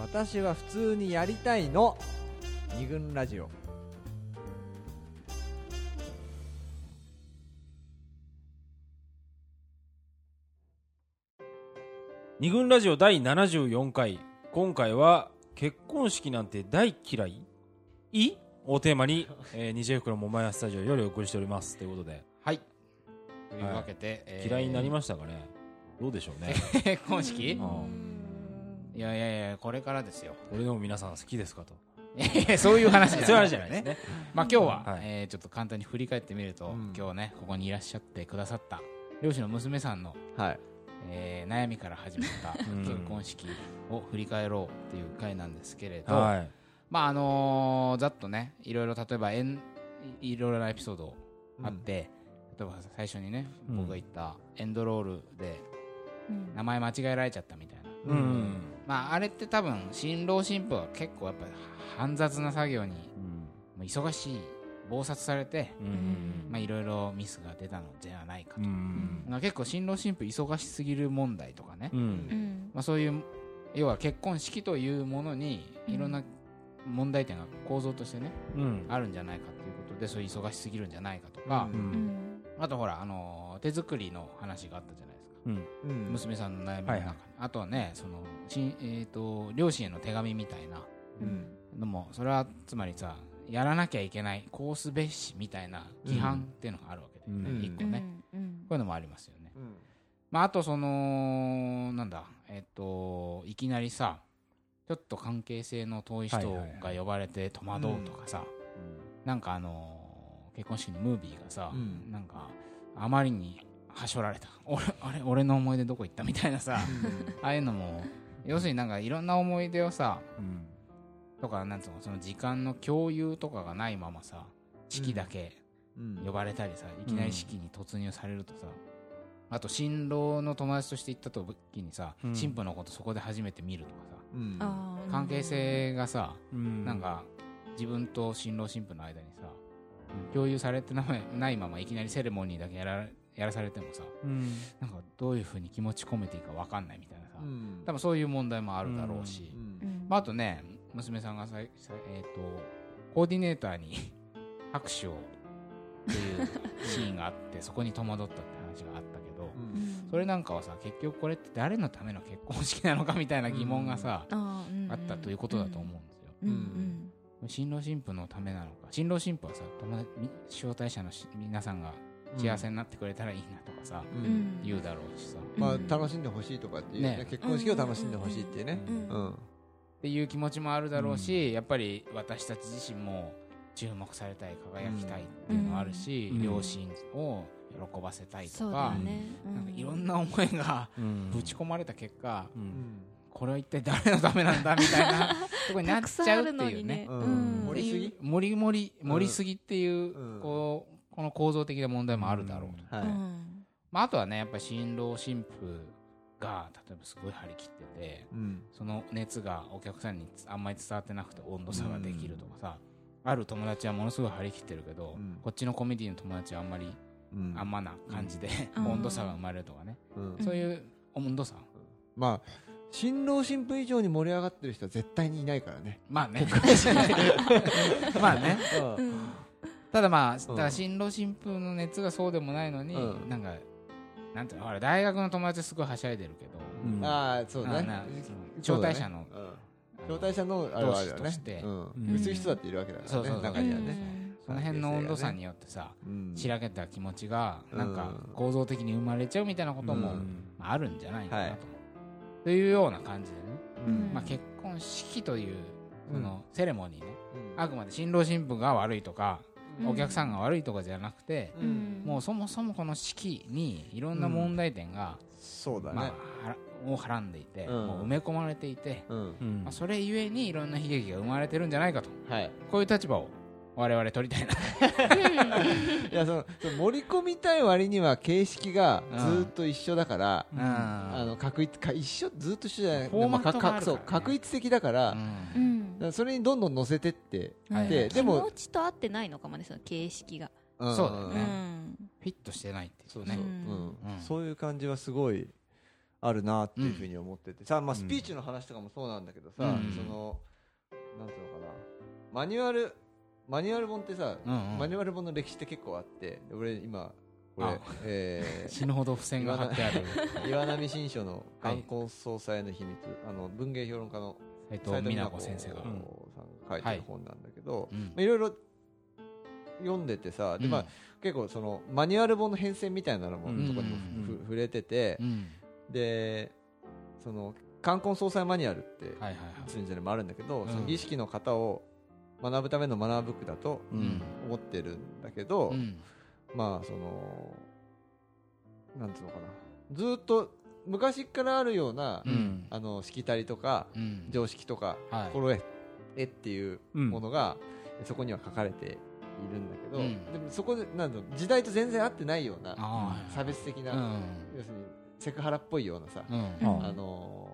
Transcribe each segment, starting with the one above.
私は普通にやりたいの。二軍ラジオ。二軍ラジオ第74回。今回は結婚式なんて大嫌い？い？をテーマに、えー、二次袋桃屋スタジオよりお送りしております。ということで。はい。というわけで、えー。嫌いになりましたかね？どうでしょうね。結 婚式？うんいやいやいやこれからですよ。俺でも皆さん好きですかと。そういう話そういう話じゃないですね。まあ今日は、はい。えーちょっと簡単に振り返ってみると、うん。今日ねここにいらっしゃってくださった漁師の娘さんの、はい。えー悩みから始まった うん。結婚式を振り返ろうっていう回なんですけれど、はい。まああのーざっとねいろいろ例えばエンいいろいろなエピソードあって、例えば最初にね、うん。僕が言ったエンドロールでうん。名前間違えられちゃったみたいな、うんまああれって多分新郎新婦は結構やっぱり煩雑な作業にもう忙しい忙殺されていろいろミスが出たのではないかと、うんまあ結構新郎新婦忙しすぎる問題とかね、うんうんまあ、そういう要は結婚式というものにうんいろんな問題点が構造としてね、うんあるんじゃないかということでそういう忙しすぎるんじゃないかとかう、うんうんあとほら、あのー手作りの話があったじゃないですか、うん。うん。娘さんの悩みの中に、はい。はいあとはねそのしん、えー、と両親への手紙みたいな。うん。のもそれはつまりさやらなきゃいけないこうすべしみたいな規範っていうのがあるわけで、うん。一個ね、うん。こういうのもありますよね、うん。まあ、あとそのなんだえっ、といきなりさちょっと関係性の遠い人が呼ばれて戸惑うとかさ、なんかあのー結婚式のムービーがさ、うん。なんかあまりにはしょられた。俺 あれ俺の思い出どこ行った？みたいなさ。ああいうのも要するになんかいろんな思い出をさうん。とかなんつうのその時間の共有とかがないままさ式だけうん。呼ばれたりさ、いきなり式に突入されるとさ、あと新郎の友達として行った時にさ、うん。新婦のことそこで初めて見るとかさ関係性がさ、うん。なんか自分と新郎新婦の間にさ共有されてない ないままいきなりセレモニーだけやらやらされてもさうん。なんかどういうふうに気持ち込めていいか分かんないみたいなさ、うん。多分そういう問題もあるだろうし、うん。うん。まあ、あとね娘さんがさいさえー、とコーディネーターに拍手をっていうシーンがあって そこに戸惑ったって話があったけどうん。それなんかはさ結局これって誰のための結婚式なのかみたいな疑問がさ、ああったということだと思うんですよ。うん。うん。新郎新婦のためなのか新郎新婦はさ友達み招待者のし皆さんが幸せになってくれたらいいなとかさ、うん。うん言うだろうしさ、まあうん楽しんでほしいとかっていうねね。結婚式を楽しんでほしいっていうね。っていう気持ちもあるだろうし、やっぱり私たち自身も注目されたい輝きたいっていうのもあるし、うん。両親を喜ばせたいとかなんかいろんな思いがうん。ぶち込まれた結果、ううん。んこれは一体誰のためなんだみたいな とこになっちゃうっていうね。盛りすぎ？盛り盛り盛りすぎっていう、うん。こうこの構造的な問題もあるだろうと、はい。うん。まあ、あとはねやっぱり新郎新婦が例えばすごい張り切っててうん。その熱がお客さんにあんまり伝わってなくて温度差ができるとかさ、ある友達はものすごい張り切ってるけど、うん。こっちのコメディの友達はあんまりうん。あんまな感じで、うん。温度差が生まれるとかね、うん。そういう温度差。まあ新郎新婦以上に盛り上がってる人は絶対にいないからね。まあね。まあね。うんただまあだから新郎新婦の熱がそうでもないのに、うん。なんかなんていうの大学の友達すごいはしゃいでるけど、うん。ああそうね。招待者のうん。招待者のあれはあるよね。同士として。うん。うん。そういう人だっているわけだからね。中にはね。その辺の温度差によってさ、うん。しらけた気持ちがなんかうん構造的に生まれちゃうみたいなこともああるんじゃないかなと、はい。というような感じでね、うん。まあ、結婚式というそのうセレモニーね、うん。あくまで新郎新婦が悪いとか、うんお客さんが悪いとかじゃなくて、うん。もうそもそもこの式にいろんな問題点が、そうだね。まあ、をはらんでいて、うん。もう埋め込まれていて、まあ、それゆえにいろんな悲劇が生まれてるんじゃないかと。はい。こういう立場を我々取りたいな。いやそのその盛り込みたい割には形式がずーっと一緒だからうん。あの確一か一緒ずーっと一緒じゃない。フォーマットでもがあるからね。そう確一的だからうん。うん。だからそれにどんどん乗せてってはい。ででも気持ちと合ってないのかもねその形式が。うん。そうだよね。うんフィットしてないっていうね。そういう感じはすごいあるなっていうふうに思ってて。さ、まあ、うん。スピーチの話とかもそうなんだけどさ、うん。そのなんていうのかな。マニュアルマニュアル本ってさ、うんうん。マニュアル本の歴史って結構あって俺今これあ、え 死ぬほど付箋が貼ってある。ー、岩波新書の「冠婚葬祭の秘密」あの文芸評論家の斉藤美奈子先生が。書いてる本なんだけど、うん。まあいろいろ読んでてさ、でまあ、結構そのマニュアル本の変遷みたいなのも、うん。とこにも触れてて、うん。でその冠婚葬祭マニュアルってはいはいはいもあるんだけど、うん。その儀式の型を学ぶためのマナーブックだとうん。思ってるんだけど、うん。まあそのなんつうのかな。ずーっと昔からあるような、うん。あのしきたりとかうん。常識とかはい。心得えっていううん。ものが、そこには書かれているんだけど、うん。でもそこでなんだろう時代と全然合ってないようなあ差別的な、あ要するにセクハラっぽいようなさ、ああの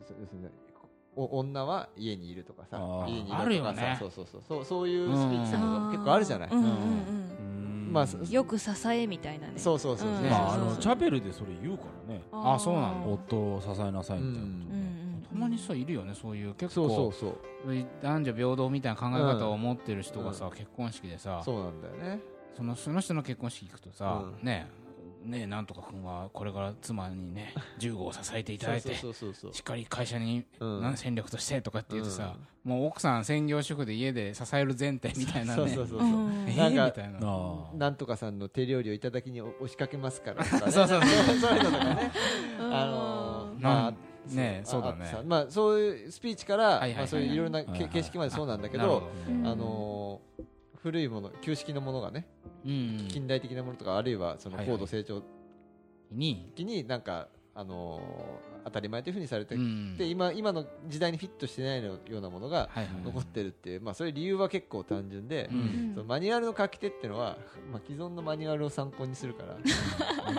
要するにお女は家にいるとかさ家にいるとかさあるよね。そうそうそう。そうそういうスピーチと結構あるじゃない、うんうんうまあそうん。よく支えみたいなね。そうそうそうそう、うん。まああそうそうのチャペルでそれ言うからね。あそうなんだ。夫を支えなさいみたいな。うん。うんうんたまにさいるよねそういう。結そうそ構。うそう男女平等みたいな考え方を持ってる人がさう結婚式でさそうなんだよねそのその人の結婚式行くとさう。んねねなんとか君はこれから妻にね 15を支えていただいてそうそうそうそうしっかり会社にうん。何戦力としてとかって言うとさもう奥さん専業主婦で家で支える前提みたいなね。そうそうそうそう、う んえなんかーみたいな。んとかさんの手料理をいただきに押しかけますからとか、ね、そうそうそう。そういう のとかね。うん。あのまあねそうだね。まあそういうスピーチから、まあそういういろいはいけ形式までそうなんだけど、うんあのー古いもの旧式のものがねうん近代的なものとかあるいはその高度成長に。期になんかあのー当たり前というふうにされてうん。で今今の時代にフィットしてないのようなものが残ってるっていうまあそういう理由は結構単純でそのマニュアルの書き手っていうのは、まあ、既存のマニュアルを参考にするから。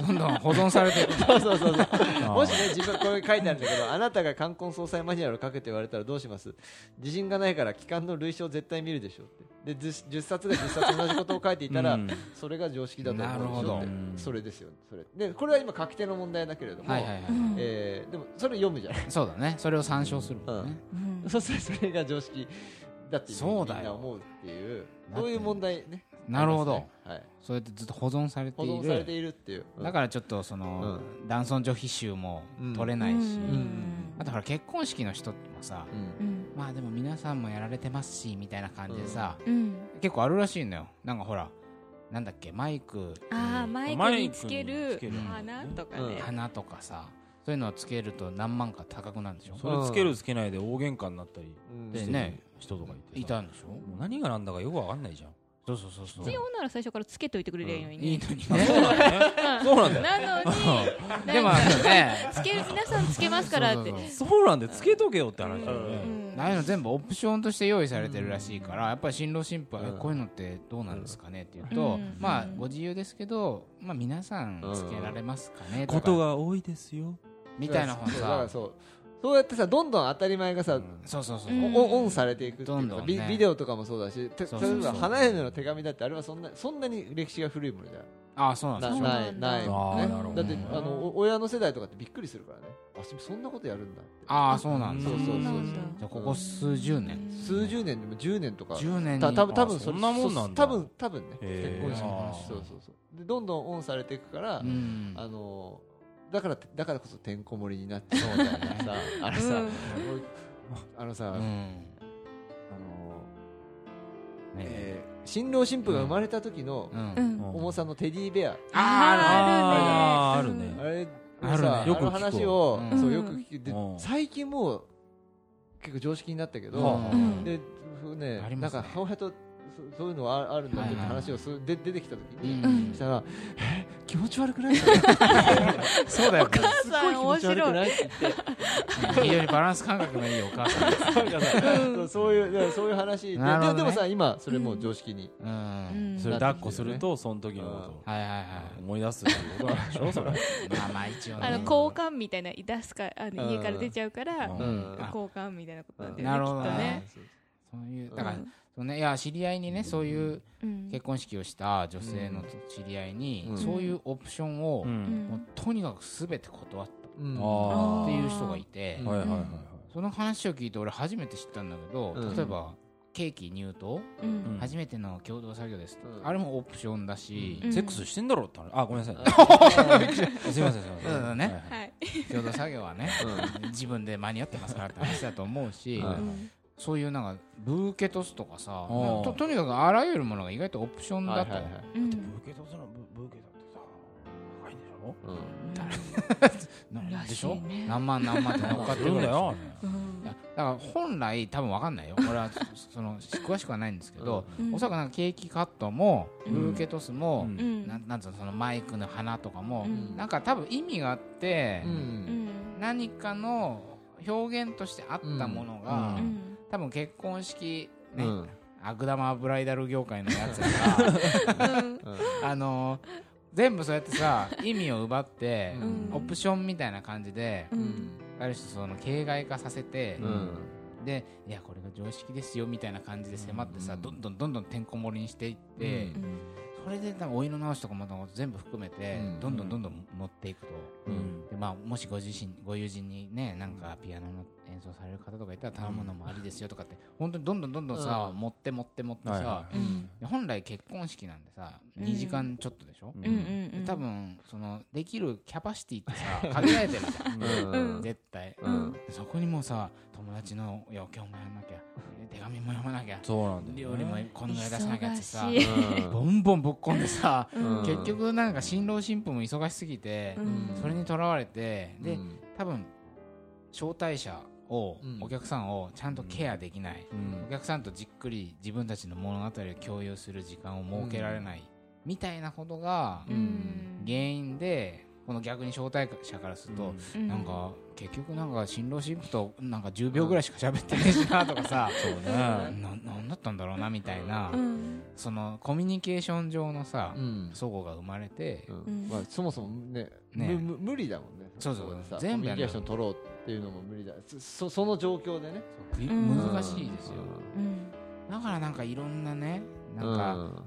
どんどん保存されていく そうそうそうそう。あもしね自分これ書いてあるんだけどあなたが冠婚葬祭マニュアルを書けと言われたらどうします？自信がないから期間の類書を絶対見るでしょってで 10, 10冊が10冊同じことを書いていたら、うん。それが常識だと思うでしそれですよ。それ。でこれは今書き手の問題だけれども、はいはいえーでもそれ読むじゃないそうだね。それを参照するもんね。うん。そうするとそれが常識だってそうだよみんな思うっていう。そういう問題ね。なるほど。はい、そうやってずっと保存されて保い存されてるいるっていう、だからちょっとその男尊女卑集もうん取れないし。んあとほら結婚式の人もさうん。うん。まあでも皆さんもやられてますしみたいな感じでさうん。結構あるらしいのよ。なんかほらなんだっけマイク。あマイクにつける花とかうん。ね花とかさそういうのをつけると何万か高くなるんでしょ？それつけるつけないで大喧嘩になったりうん。でね。人とかいてさ。いたんでしょ？何が何だかよくわかんないじゃんそうそうそうそう。必要なら最初からつけといてくれりゃいいのにね。いいのにあね。そうなん。だ ねそうなんだよ。なのにでもあのね。つける皆さんつけますからって。そうそうそう。なんだよ。つけとけよって話だようねうん。ああいうの全部オプションとして用意されてるらしいから、やっぱり新郎新婦は、うん。えこういうのってどうなんですかねって言うと、うん。まあご自由ですけど、まあ、皆さんつけられますかねとか。ことが多いですよ。みたいな本さ。そうそうやってさどんどん当たり前がさ、うん。そうそうそう、う。んおオンされていくっていうかどんどんね。ビビデオとかもそうだしてそうそうそう。例えば花嫁の手紙だってあれはそんなそんなに歴史が古いものじゃああそうなんですないない。もんね。だってあのお親の世代とかってびっくりするからね。あそんなことやるんだ。ってああそうなんだ、そうそうそうじゃあここ数十年。数十年でも10年とか。10年に。た多分多分あそんなもんなんだ。多分多分ね。結婚式あーそうそうそう。でどんどんオンされていくから、うん。あのだからだからこそてんこ盛りになってそうだよね。さ あのさ、うん。あのさ、うん。あのねえ。ー新郎新婦が生まれた時のうん。うん。重さのテディベア、ああるね。あれあるね。さよく話を、うん。そうよく聞く。でうん。最近もう結構常識になったけど、うん。でふねね。なんか母親とそそういうのはああるんだってはいはい話をすで出てきた時うに、ん。したら「え気持ち悪くない? 」そうだよね。すっごい気持ち悪くないって言って。非常にバランス感覚のいいお母さん。そうそういうそういう話で。ね。ででもさ今それもう常識に、うん。うんそれ抱っこするとその時のことはいはいはいを思い出すっていうことなんでしょそれ。まあまあ一応ね。あの交換みたいな出すかあのうん。家から出ちゃうからうん。うん交換みたいなことなんだよねなるほどね。きっとね。そういうだから、うんそうねいや知り合いにねそういううん。結婚式をした女性の知り合いに、うん。そういうオプションを、うん。もうとにかくすべて断った、うんあっていう人がいてあはいはいはいはい。その話を聞いて俺初めて知ったんだけどうん。例えばケーキ入刀？うん。初めての共同作業です。とうん。あれもオプションだしうん。セックスしてんだろって話。あごめんなさい。すいませんすいません。そうだね。はい。はいはい共同作業はね自分で間に合ってますからって話だと思うしはいそういうなんかブーケトスとかさー。ととにかくあらゆるものが意外とオプションだと。はいはいはい。うん。ブーケトスのブブーケだってさ高いんでしょ？うん。なんでしょ？ね。何万何万って乗っかってするんだよ。うん。いやだから本来多分分かんないよ。俺はそ の詳しくはないんですけど、うん。おそらくなんかケーキカットもうん。ブーケトスも、うん。うん。なんなんつうのそのマイクの花とかも、うん。なんか多分意味があって、何かの表現としてあったものが、うん多分結婚式ね、うん。悪玉ブライダル業界のやつがうん。あの全部そうやってさ 意味を奪って、うん。オプションみたいな感じで、ううん。んある種その形骸化させて、うん。でいやこれが常識ですよみたいな感じで迫ってさ、うん。どんどんどんどんてんこ盛りにしていって、うん。それでなんかお色直しとかも全部含めて、うん。どんどんどんどん持っていくと、うん。でまあ、もしご自身ご友人にねなんかピアノの演奏される方とかいたら頼むのもありですよとかって本当にどんどんどんどんさ、うん。持って持って持ってさ、はいはうん。で本来結婚式なんでさうん。2時間ちょっとでしょ、うん。多分そのできるキャパシティってさ 限られてるじゃん。うん。絶対、うん。でそこにもさ友達の余興もやんなきゃ手紙も読まなきゃそうなんだよ料理もこのぐらい出さなきゃってさボンボンぶっ込んでさ、うん。結局なんか新郎新婦も忙しすぎて、うん。それにとらわれてで、うん。多分招待者を、うん。お客さんをちゃんとケアできない、うん。お客さんとじっくり自分たちの物語を共有する時間を設けられない、みたいなことがうん。原因でこの逆に招待者からすると、うん。なんか結局なんか新郎新婦となんか10秒ぐらいしか喋ってねえしなとかさそうね。ななんだったんだろうなみたいな、うん。そのコミュニケーション上のさ、うん。齟齬が生まれて、うん。まあそもそもねね。無理だもんね。そうそう全部やミュニケーション取ろうっていうのも無理だ。そその状況でね。難しいですよ、うん。だからなんかいろんなねうなんか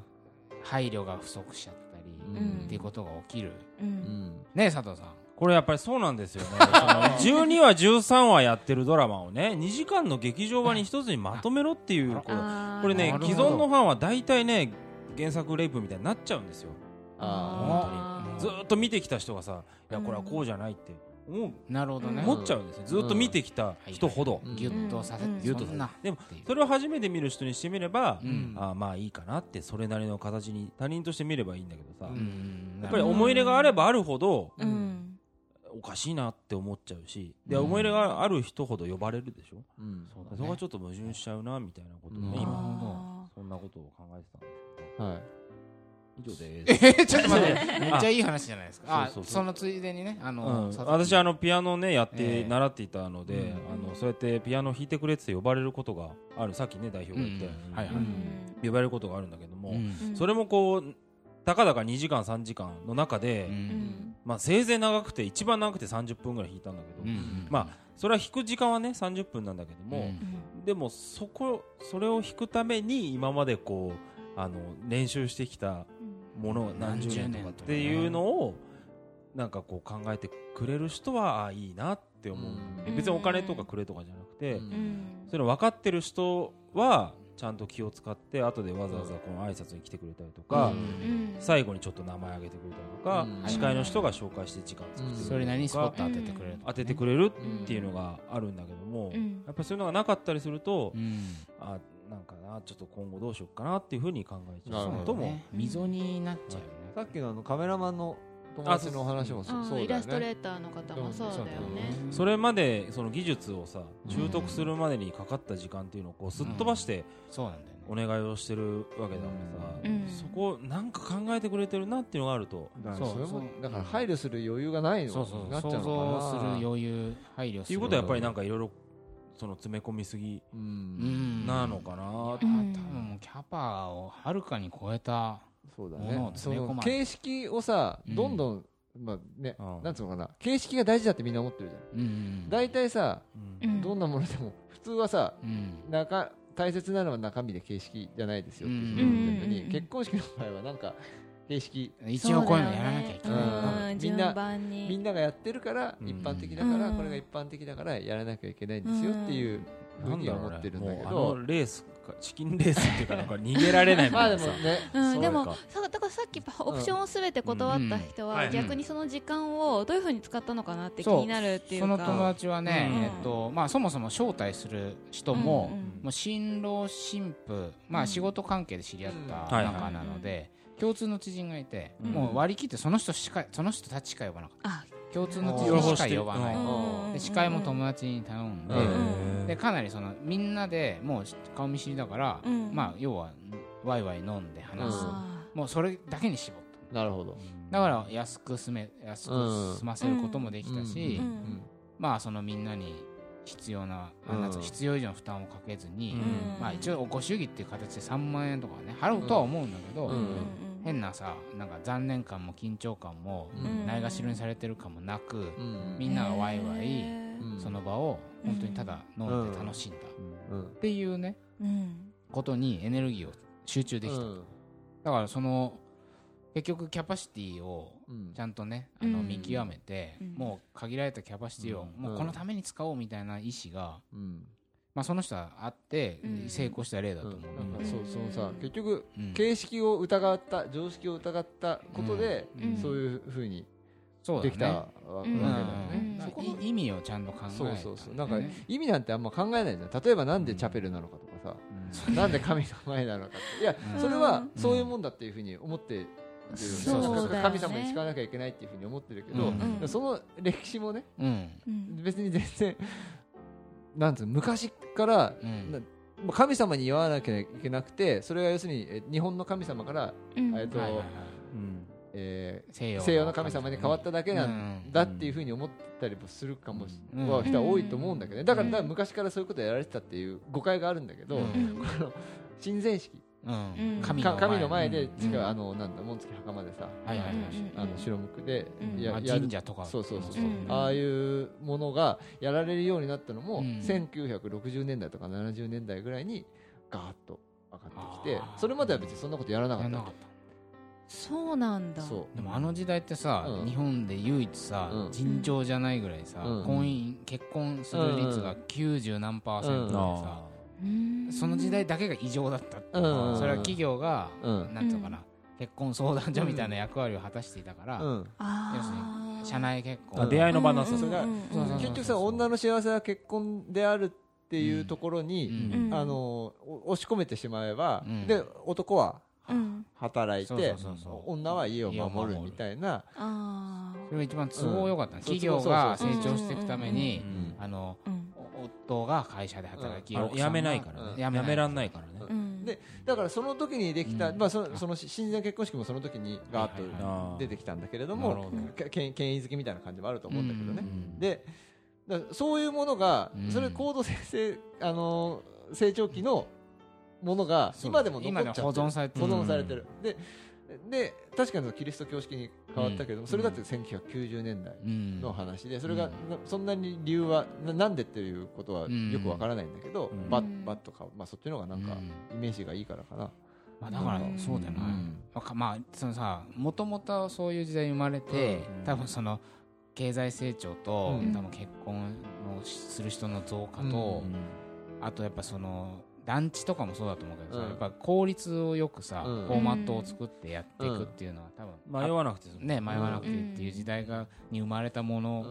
配慮が不足しちゃったり、うん。っていうことが起きる。ううん。ん。ねえ佐藤さん。これやっぱりそうなんですよね。その12話13話やってるドラマをね2時間の劇場版に一つにまとめろっていうこれね既存のファンは大体ね原作レイプみたいになっちゃうんですよ。ああーずーっと見てきた人がさいやこれはこうじゃないって思うなるほどね、思っちゃうんですよずーっと見てきた人ほど。うんギュッとさせて、うん。でもそれを初めて見る人にしてみればうん。あーまあいいかなってそれなりの形に他人として見ればいいんだけどさ。うん。やっぱり思い入れがあればあるほどおかしいなって思っちゃうしでうん。思い入れがある人ほど呼ばれるでしょ？うん。そこがちょっと矛盾しちゃうなみたいなことをねうん。今。あそんなことを考えてたんですはい以上でえす。ーちょっと待って。めっちゃいい話じゃないですか。あそのついでにねあの、うん。私あのピアノねやってええ習っていたので、うんあのそうやってピアノ弾いてくれって呼ばれることがあるさっきね代表が言って、うんはいはい、うん呼ばれることがあるんだけども、それもこうたかだか2時間3時間の中で、まあ、せいぜい長くて一番長くて30分ぐらい弾いたんだけど、うん。まあそれは弾く時間はね30分なんだけども、うん。でもそこそれを弾くために今までこうあの練習してきたもの何十年とかっていうのをなんかこう考えてくれる人はあいいなって思う、うん。別にお金とかくれとかじゃなくて、うん。うんそれ分かってる人はちゃんと気を使って後でわざわざこの挨拶に来てくれたりとか、最後にちょっと名前挙げてくれたりとか、うん。司会の人が紹介して時間作ってくれうん。るそれなりにスポッとかト当ててくれる、当ててくれるっていうのがあるんだけども、うん。やっぱりそういうのがなかったりすると、うん。あなんかなちょっと今後どうしようかなっていうふうに考えちゃう。ことも、ね溝になっちゃう。よね、さっきのあのカメラマンの友達の話もそうだよイラストレねーターの方もそうだよね。それまでその技術をさ習得するまでにかかった時間っていうのをこうすっ飛ばしてそうなんだよね。お願いをしてるわけだからさ、うん。そこなんか考えてくれてるなっていうのがあると。だからそれもそうそう。だから配慮する余裕がないのそうそうな。っちゃうの想像かなする余裕配慮するっていうことはやっぱりなんかいろいろその詰め込みすぎううん。んなのかな、あうん。多分もうキャパをはるかに超えたそうだ詰め込まない形式をさうん。どんどんまあねうん。なんつうのかな。形式が大事だってみんな思ってるじゃん。うん。大体さうん。うん。どんなものでも普通はさうん。中大切なのは中身で形式じゃないですよってうん言ってるのにうん。結婚式の場合はなんか形式。一応こういうのやらなきゃいけない。うん。うん。みんなみんながやってるからうん。一般的だからうんこれが一般的だからやらなきゃいけないんですよっていうふうには思ってるんだけもうあどのレースかチキンレースっていうかなんか逃げられないみ まあたいなさでもね。うん、でもかさだからさっきオプションをすべて断った人は逆にその時間をどういうふうに使ったのかなって気になるっていうか。その友達はね、うん。えっとまあ、そもそも招待する人も、うんうんもう新郎新婦、まあ、うん。仕事関係で知り合ったうん。仲なので、共通の知人がいて、うん。もう割り切ってその人しかその人たちしか呼ばなかっあ。た共通の知人しか呼ばない、うん。で司会も友達に頼んで,、うん。でかなりそのみんなでもう顔見知りだから、うん。まあ、要はワイワイ飲んで話す、あもうそれだけに絞っなるほど。ただから安く済め安く済ませることもできたし、うん。うん。まあそのみんなに必要な、うん。必要以上の負担をかけずに、うん。まあ一応ご祝儀っていう形で3万円とかね払うとは思うんだけど、うん変なさなんか残念感も緊張感もうん。ないがしろにされてる感もなく、うん。みんながワイワイうんその場を本当にただ飲んで楽しんだ、うん。っていうねうん。ことにエネルギーを集中できた、うん。だからその結局キャパシティをうん。ちゃんとねあのうん。見極めて、うん。もう限られたキャパシティをうん。もうこのために使おうみたいな意思が、うんまあ、その人はあってうん。成功した例だと思う、なんかそうそのさうん。結局うん。形式を疑った常識を疑ったことでうん。そういうふうにできたわけだようん。ねうん。そこのい意味をちゃんと考えそうそうそう。なんかね意味なんてあんま考えないじゃん例えばなんでチャペルなのかとかさ。なんで神の前なのかって。いやうん。それはそういうもんだっていうふうに思ってそうね神様に誓わなきゃいけないっていうふうに思ってるけどその歴史もね別に全然なんつうの昔からうん。神様に言わなきゃいけなくてそれが要するにえ日本の神様から、うん。えっとはいはいはい。うん。え西洋ー西洋の神様に変わっただけなんだっていうふうに思ったりもするかもしうん。は人は多いと思うんだけどね。だから昔からそういうことやられてたっていう誤解があるんだけど、この神前式神の前でうん。違うあのなんだ紋付き墓までさはいはいはい。うんあの白むくでうん。まあややる。神社とか。そうそうそうああいうものがやられるようになったのも、うん。1960年代とか70年代ぐらいにガーッと上がってきてそれまでは別にそんなことやらなかったそうなんだ。でもあの時代ってさうん。日本で唯一さうん。尋常じゃないぐらいさうん。婚姻結婚する率が90何パーセントでさあうんその時代だけが異常だったっていううん。それは企業がううん。なんつうのかな結婚相談所みたいな役割を果たしていたからうん。あ要するー。に社内結あ婚出会いの場なんそれが。うんうんそうそうそう結局さ女の幸せは結婚であるっていうところうに、ん。あのお押し込めてしまえば、うん。で男はうん。働いて女は家を守るみたいな。あそれが一番都合良かったの。うん企業が成長していくためにうん。あの夫が会社で働きあの奥さんが。やめないからうん。ね。やめらんないからね。うん。でだからその時にできた、うん。まあ、そのその親善結婚式もその時にガーッと出てきたんだけれども権権威づけみたいな感じもあると思うんだけどね、うん。でそういうものが、うん。それ高度成成、あのー成長期のものが今でも残っちゃってる。今でも保存されてる。保存されてる、でで確かにキリスト教式に変わったけどそれだって1990年代うん。の話でそれがそんなに理由はななんでっていうことはうん。よくわからないんだけど、うん。バッバッとか、まあ、そっちの方がなんかうん。イメージがいいからかな。まあだからうんそうだよな。うん。まあまあそのさもともとそういう時代に生まれてうん。多分その経済成長とうん。多分結婚をする人の増加うとん。あとやっぱその団地とかもそうだと思うけどさうん。やっぱ効率をよくさうん。フォーマットを作ってやっていくっていうのは多分迷わなくてね迷わなくていいっていう時代がに生まれたもの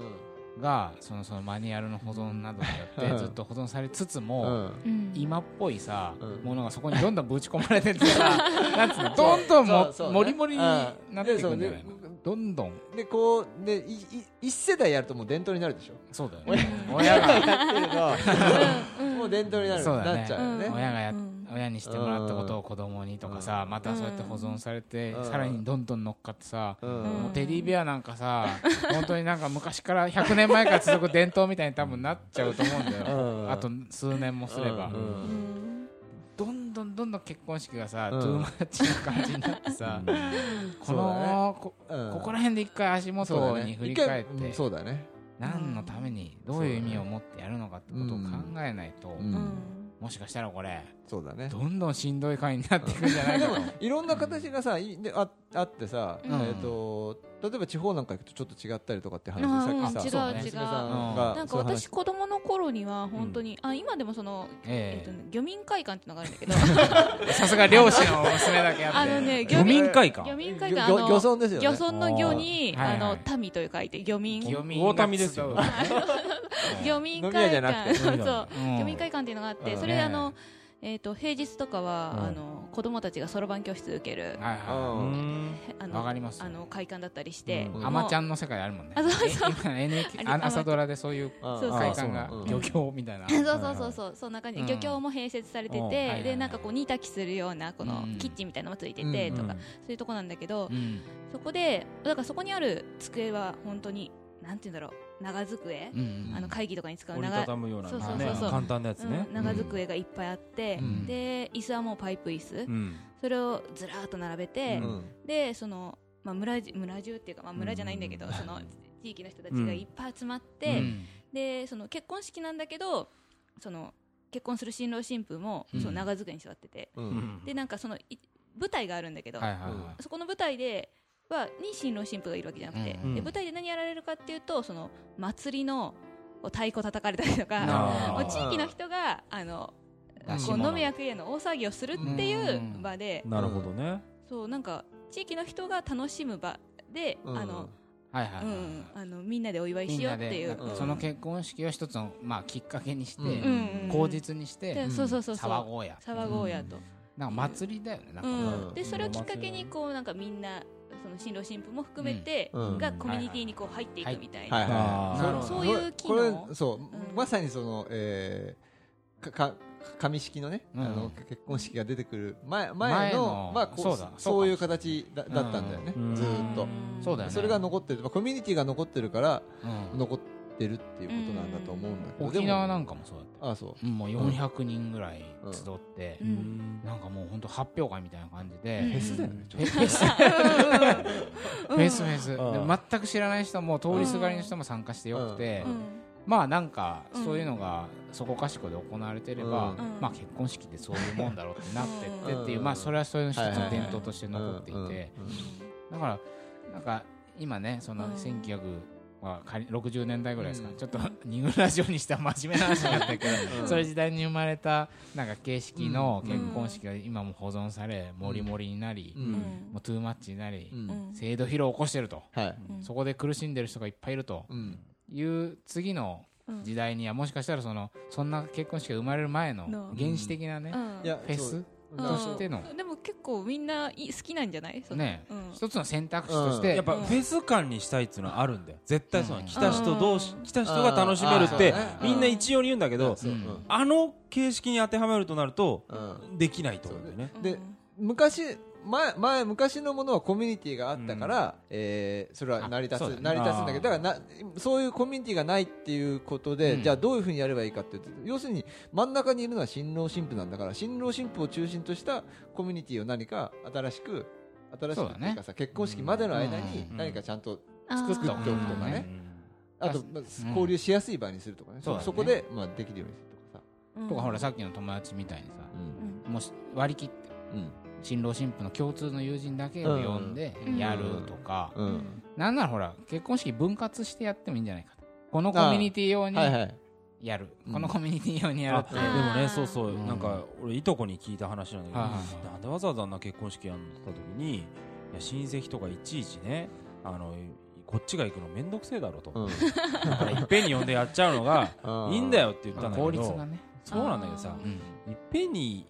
がそのそのマニュアルの保存などによってうん。ずっと保存されつつうもんうん。今っぽいさうん。ものがそこにどんどんぶち込まれてってさ なんつうのどんどんもそうそうね。もりもりになっていくんじゃでないの？どん。どんでこうでいい一世代やるともう伝統になるでしょ？そうだよ親ね親がやってるの もう伝統になるそうだね。なっちゃうよね。親がやうん。親にしてもらったことを子供にとかさまたそうやって保存されてうん。さらにどんどん乗っかってさうん。もうテディベアなんかさ本当になんか昔から100年前から続く伝統みたいに多分なっちゃうと思うんだよ。うん。あと数年もすれば。うん。うんどんどんどんどん結婚式がさうん。トゥーマッチな感じになってさこのこうん。ここら辺で一回足元に振り返って。そうだね。何のためにどういう意味を持ってやるのかってことを考えないとうん。うん。もしかしたらこれそうだね。どんどんしんどい回になっていくんじゃないかと。いろんな形がさいでああってさ、うん。えっと例えば地方なんか行くとちょっと違ったりとかって話あさっきさうん。違う違う。なんか私子供の頃には本当に、あ今でもその、ええ。っとね、漁民会館っていうのがあるんだけど。えさすが漁師の娘だけあってあのね漁民会館？漁民会館あ漁の漁村ですよね。漁村の漁にあの民という書いて漁民。漁民魚民ですよ。漁民会館。そう。漁民会館っていうのがあってうんそれであのえっと平日とかはうん。あの子供たちがそろばん教室受けるはいうはんあわかります。あの会館だったりしてうん。いアマちゃんの世界あるもんね。あそうそう。え今 NHK あれ朝ドラでそういううんそうそう。会館があそう漁協みたいな。そうそうそうそう。そんな感じうん。で漁協も併設されてうん。でなんかこう煮炊きするようなこのうん。キッチンみたいなのもついててうん。とかそういうとこなんだけどうん。そこでだからそこにある机は本当になんて言うんだろう長机うんあの会議とかに使う折り長たたむようなそうそうそうそう。簡単なやつね。うん。長机がいっぱいあってうん。で椅子はもうパイプ椅子。うん。それをずらーっと並べてうん。でそのまあ村じ村中っていうかまあ村じゃないんだけどうん。その地域の人たちがいっぱい集まってうん。でその結婚式なんだけどその結婚する新郎新婦もうん。その長机に座ってて。ううん。んでなんかそのい舞台があるんだけどはいはいはそこの舞台ではに新郎新婦がいるわけじゃなくて、うんで舞台で何やられるかっていうとその祭りの太鼓叩かれたりとか地域の人があのこう飲み役への大騒ぎをするっていう場で、なるほどね。そうなんか地域の人が楽しむ場で、うん。あのはいはいはい。うん、あのみんなでお祝いしようっていう、でうん。その結婚式を一つのまあきっかけにしてうんうん口実にしてうそうそうそう。騒ごうや。騒ごうやと、なんか祭りだよねなんうかん。でそれをきっかけにこうなんかみんなその新郎新婦も含めて、うん。がコミュニティにこう入っていくみたいな、そういう機これ能そう、ん。まさにその、えー、かか紙式のね、うん。あの結婚式が出てくる前前の前のまあこうそうだ。そうい。う形だだったんだよね、うん。ずーっと、そうだよね。それが残ってる、まあ、コミュニティが残ってるからうん。残ってるっていうことなんだと思うんだけど、沖縄なんかもそうだったよ。ああそう。うん。もう400人ぐらい集ってううん。んなんかもう本当発表会みたいな感じで。うん。フェスだよね、ちょっフェフェス。フェスフェス。うん。で全く知らない人も通りすがりの人も参加してよくてうん。まあなんかうんそういうのがそこかしこで行われてればうん。まあ結婚式ってそういうもんだろうってなってってっていううん。まあそれはそれの一つの伝統としてと残っていて。だからなんか今ねそのうん。1900は仮60年代ぐらいですか。うん。ちょっとニグラジオにしては真面目な話になったけどうん。そういう時代に生まれたなんか形式のうん。結婚式が今も保存されもりもりになりうん。もうトゥーマッチになりうん。うん制度疲労を起こしてると。そこで苦しんでる人がいっぱいいると。うん。いう次のうん。時代にはもしかしたらそのそんな結婚式が生まれる前のの。原始的なねフェスとしての。うんでも結構みんない好きなんじゃない？ねうん。一つの選択肢として。やっぱフェス感にしたいっていうのはあるんだよ。絶対その。うん。来た人同士うん。来た人が楽しめるってみんな一様に言うんだけどあの形式に当てはめるとなるとうん。できないと思うんだよね。で昔前前昔のものはコミュニティがあったから、えーそれは成り立つ、ね。成り立つんだけどだからなそういうコミュニティがないっていうことで、うん。じゃあどういうふうにやればいいかっていうと要するに真ん中にいるのは新郎新婦なんだから新郎新婦を中心としたコミュニティを何か新しく新しくっていうかさ、結婚式までの間にうん。何かちゃんと作作っておくとかね。あと、まあ交流しやすい場にするとかね、そね。そこで、まあ、できるようにするとかさ、とかほらさっきの友達みたいにさうん。もし割り切って。うん新郎新婦の共通の友人だけを呼んでうん。やるとか。うん。なんならほら結婚式分割してやってもいいんじゃないかと。このコミュニティ用にはいはい。やる。うん。このコミュニティ用にやる。ってあでもねそうそう。うん。なんか俺いとこに聞いた話なんだけどはいはいなんでわざわざあんな結婚式やった時にいや親戚とかいちいちねあのこっちが行くの面倒くせえだろと。うん。だからいっぺんに呼んでやっちゃうのがいいんだよよって言ったんだ効けど率がね。そうなんだけどさうん。いっぺんに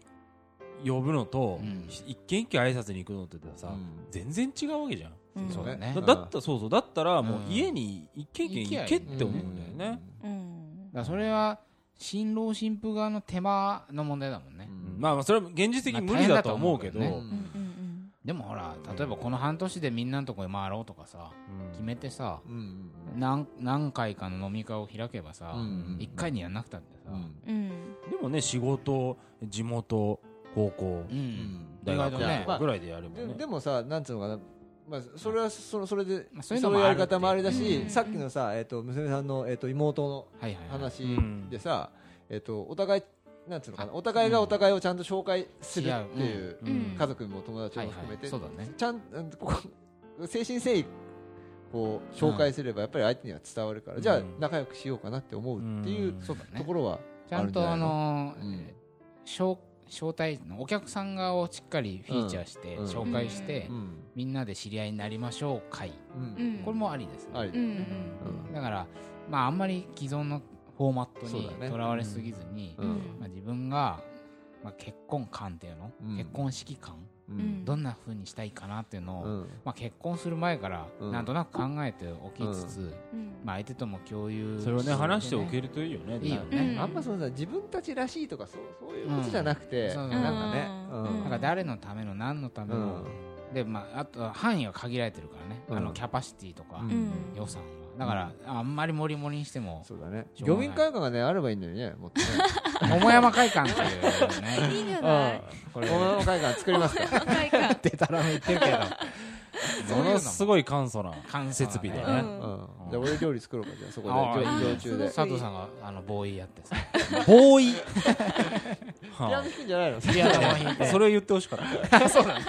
呼ぶのとうん。一軒一軒挨拶に行くのってさ全然違うわけじゃん。うん。そうだね。だだったそうそうだったらもううん。家に一軒一軒行けって思うんだよね。うん。だからそれは新郎新婦側の手間の問題だもんねうん。まあまあそれは現実的に無理だとは思うけど。でもほら例えばこの半年でみんなのとこへ回ろうとかさうん。決めてさうん何何回かの飲み会を開けばさうん1回にやんなくたってさ。うん。うん。でもね仕事地元高校ううん。ん大学ぐらいでやるもんでねでもさなんつうのかな。まあ、それはそのそれで、まあそそうう。いうやり方もありだし、うん。さっきのさ、えっと娘さんの、えっと妹の話でさ、えっとお互いなんつうのかな。お互いがお互いをちゃんと紹介するっていう家族も友達も含めてそうだねちゃんうんこう誠心誠意こう紹介すればやっぱり相手には伝わるから、じゃあうん。仲良くしようかなって思うっていうところはちゃんとあのうん招招待のお客さん側をしっかりフィーチャーしてうん。紹介してうん。みんなで知り合いになりましょう会。うん。うんこれもありですね。だからまああんまり既存のフォーマットにとらわれすぎずにうん。まあ自分がまあ結婚観っていうの？うん。結婚式観？どんな風にしたいかなっていうのをうん。まあ結婚する前からうん。なんとなく考えておきつつうん。まあ相手とも共有それをね話しておるけるといいよねいいようん。ねあんまそのさ自分たちらしいとかそうそういうことじゃなくて、なんかね、なん。か誰のための何のための。でまああとは範囲が限られてるからね。うん。あのキャパシティとか予算。はだからあんまりモリモリにしてもそうだね。漁民会館がねあればいいんだよねもっとね。桃山会館っていうねいいんじゃないこれこの会館作りますか若いかでたらめ言ってるけども。のすごい簡素な設備でね。じゃあ俺料理作ろうかじゃあ。そこでああ常中で。佐藤さんがあのボーイやってさ。ボーイ？ピアノ弾くんじゃないの？ピアノも弾いて。それを言ってほしかった。そうだね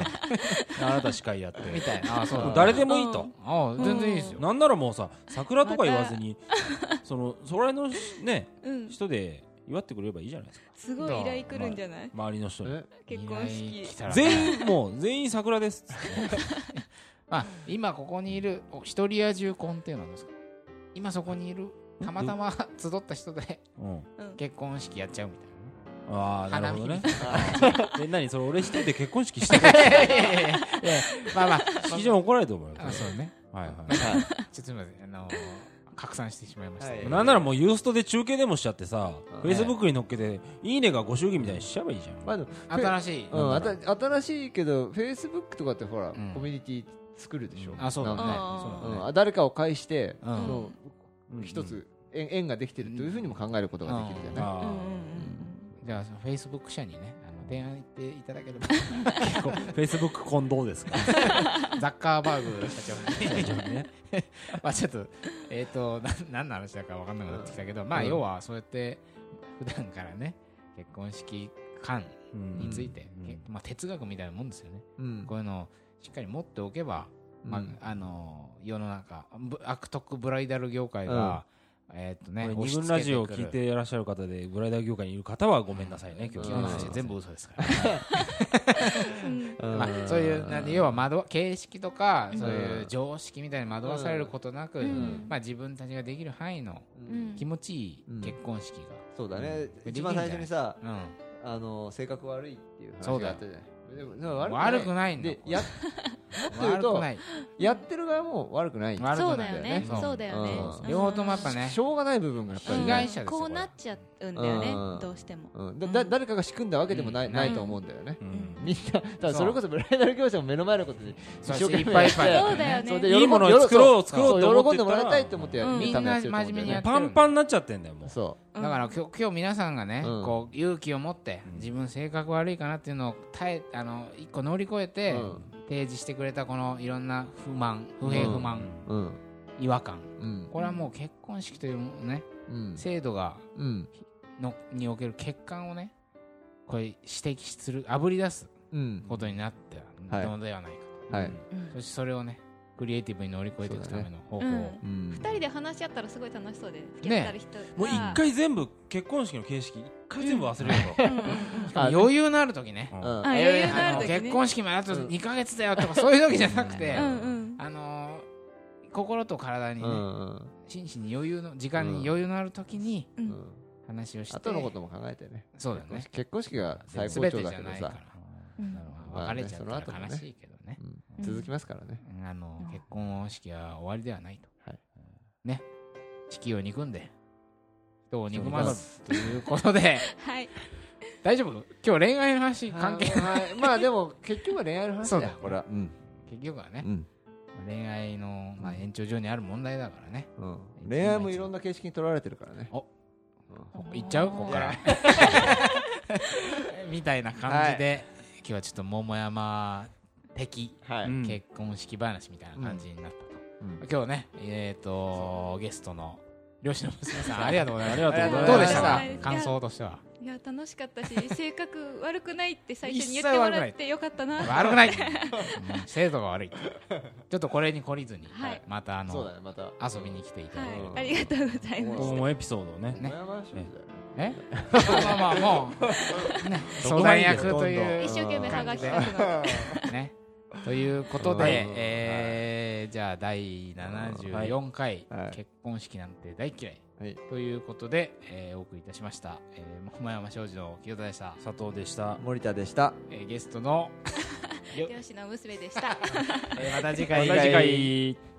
あなた司会やって。みたいな。あそうだ。誰でもいいと。あ全然いいですよ。なんならもうさ桜とか言わずにそのそれのねうん。人で祝ってくれればいいじゃないですか。すごい依頼来るんじゃない？周りの人に。え？結婚式。全員もう全員桜です っつってあ今ここにいるお一人や重婚っていうのはどうですか？今そこにいるたまたま 集った人で結婚式やっちゃうみたいああなるほどね。花 え何？それ俺一人で結婚式してる？なねいやいやいやいや。まあまあ。式場に怒られると思うよあそうね。はいはい。ちょっとすみません。あのー拡散してしまいました。はい。なんならもうユーストで中継でもしちゃってさうん。フェイスブックに載っけていいねがご祝儀みたいにしちゃえばいいじゃん。まあ新しい。うん。あた新しいけどフェイスブックとかってほらん。コミュニティ作るでしょ。あそうだね。なんか。そうだね。うん。あ誰かを介してうん。その一つ縁縁ができてるというふうにも考えることができるじゃない？じゃあフェイスブック社にねあの電話行っていただければ。フェイスブック近藤ですか？ザッカーバーグ社長ね。まあちょっとえっ、とな何の話だか分かんなくなってきたけど、まあうん要はそうやって普段からね結婚式観について、うん。けまあ、哲学みたいなもんですよね、うん。こういうのをしっかり持っておけば、まうん。ああの世の中ぶ悪徳ブライダル業界が、えっ、とね二押し付軍ラジオを聞いていらっしゃる方でブライダー業界にいる方はごめんなさいね今日全部嘘ですから、そういうなんで要は惑わ形式とかうん。そういう常識みたいに惑わされることなく、うん。まあ、自分たちができる範囲のうん。気持ちいい結婚式そうだね。うん。一番最初にさが、うん。あの性格悪いっていうそうだよ話があったじゃない悪くない。んだでやもっと言うと悪くない。やってる側も悪くない。そうだよね。そう。そうだよね。うん。両方ともやっぱね。しょうがない部分がやっぱりね。被害者ですよこうなっちゃうんだよねうん。どうしても。うん。だだ誰かが仕組んだわけでもない,、うん。ないと思うんだよね、うん。みんなだからそれこそブライダル業者も目の前のことにそう一生懸命いっぱいいっぱいやってそうだよね。いいものを作ろう作ろうってそう思ってた。ら喜んでもらいたいって思ってやってん。だよね真面目にやってパンパンになっちゃってんだよもう。そう。ん。だから今日今日皆さんがね、うん。こう勇気を持ってうん。自分性格悪いかなっていうのを耐えあの一個乗り越えう、て、うん。提示してくれたこのいろんな不満不平不満、うん。違和感。うん。これはもう結婚式というねうん。制度がうんのにおける欠陥をねこれ指摘するあぶり出すうん。ことになってはい。のではないかはい。うん。と、そしてそれをねクリエイティブに乗り越えていくための方法を、うん。うん。二人で話し合ったらすごい楽しそうで付き合ってある人がもう一回全部結婚式の形式一回全部忘れる時ね。うん。うん。あ余裕のある時ね。の結婚式まであとうん。2か月だよとかそういう時じゃなくて、うん。うんあのー心と体にね、うん心身に余裕の時間に余裕のある時にううんん話をして、後のことも考えてね。そうだよね。結婚式が最高潮だけどさ。別れちゃったらその後もね。悲しいけどね。うん。続きますからね。あのうん。結婚式は終わりではないと、はい。ね。式を憎んで人を憎まずということで。はい。大丈夫？今日恋愛の話関係ない。はい。まあでも結局は恋愛の話そうだ。だよこれは。うん。結局はね、うん。恋愛の、まあ、延長上にある問題だからね。うん。恋愛もいろんな形式に取られてるからね。おうん。いっちゃう？ここから。みたいな感じで、今日はちょっと桃山的はい。うん。結婚式話みたいな感じになったと、うん。今日ねえっ、とゲストの漁師の娘さんありがとうございます。ありがとうございます。どうでしたか？感想としてはいや楽しかったし 性格悪くないって最初に言ってもらってよかったな。悪くない、うん生徒が悪いちょっとこれに懲りずに、はい。またあのそうだねまた。遊びに来ていただいて、はい。ありがとうございまし僕もエピソードをね。ね。え？まあまあもう、ね、相談役とたいう一生懸命はがき書くのね。ということで、はいえーじゃあ第74回、はい。結婚式なんて大嫌いはい。ということで、えーお送りいたしました、えー、桃山商事の清田でした、佐藤でした。森田でした。えーゲストの、よ漁師の娘でした。えーまた次ま回た次回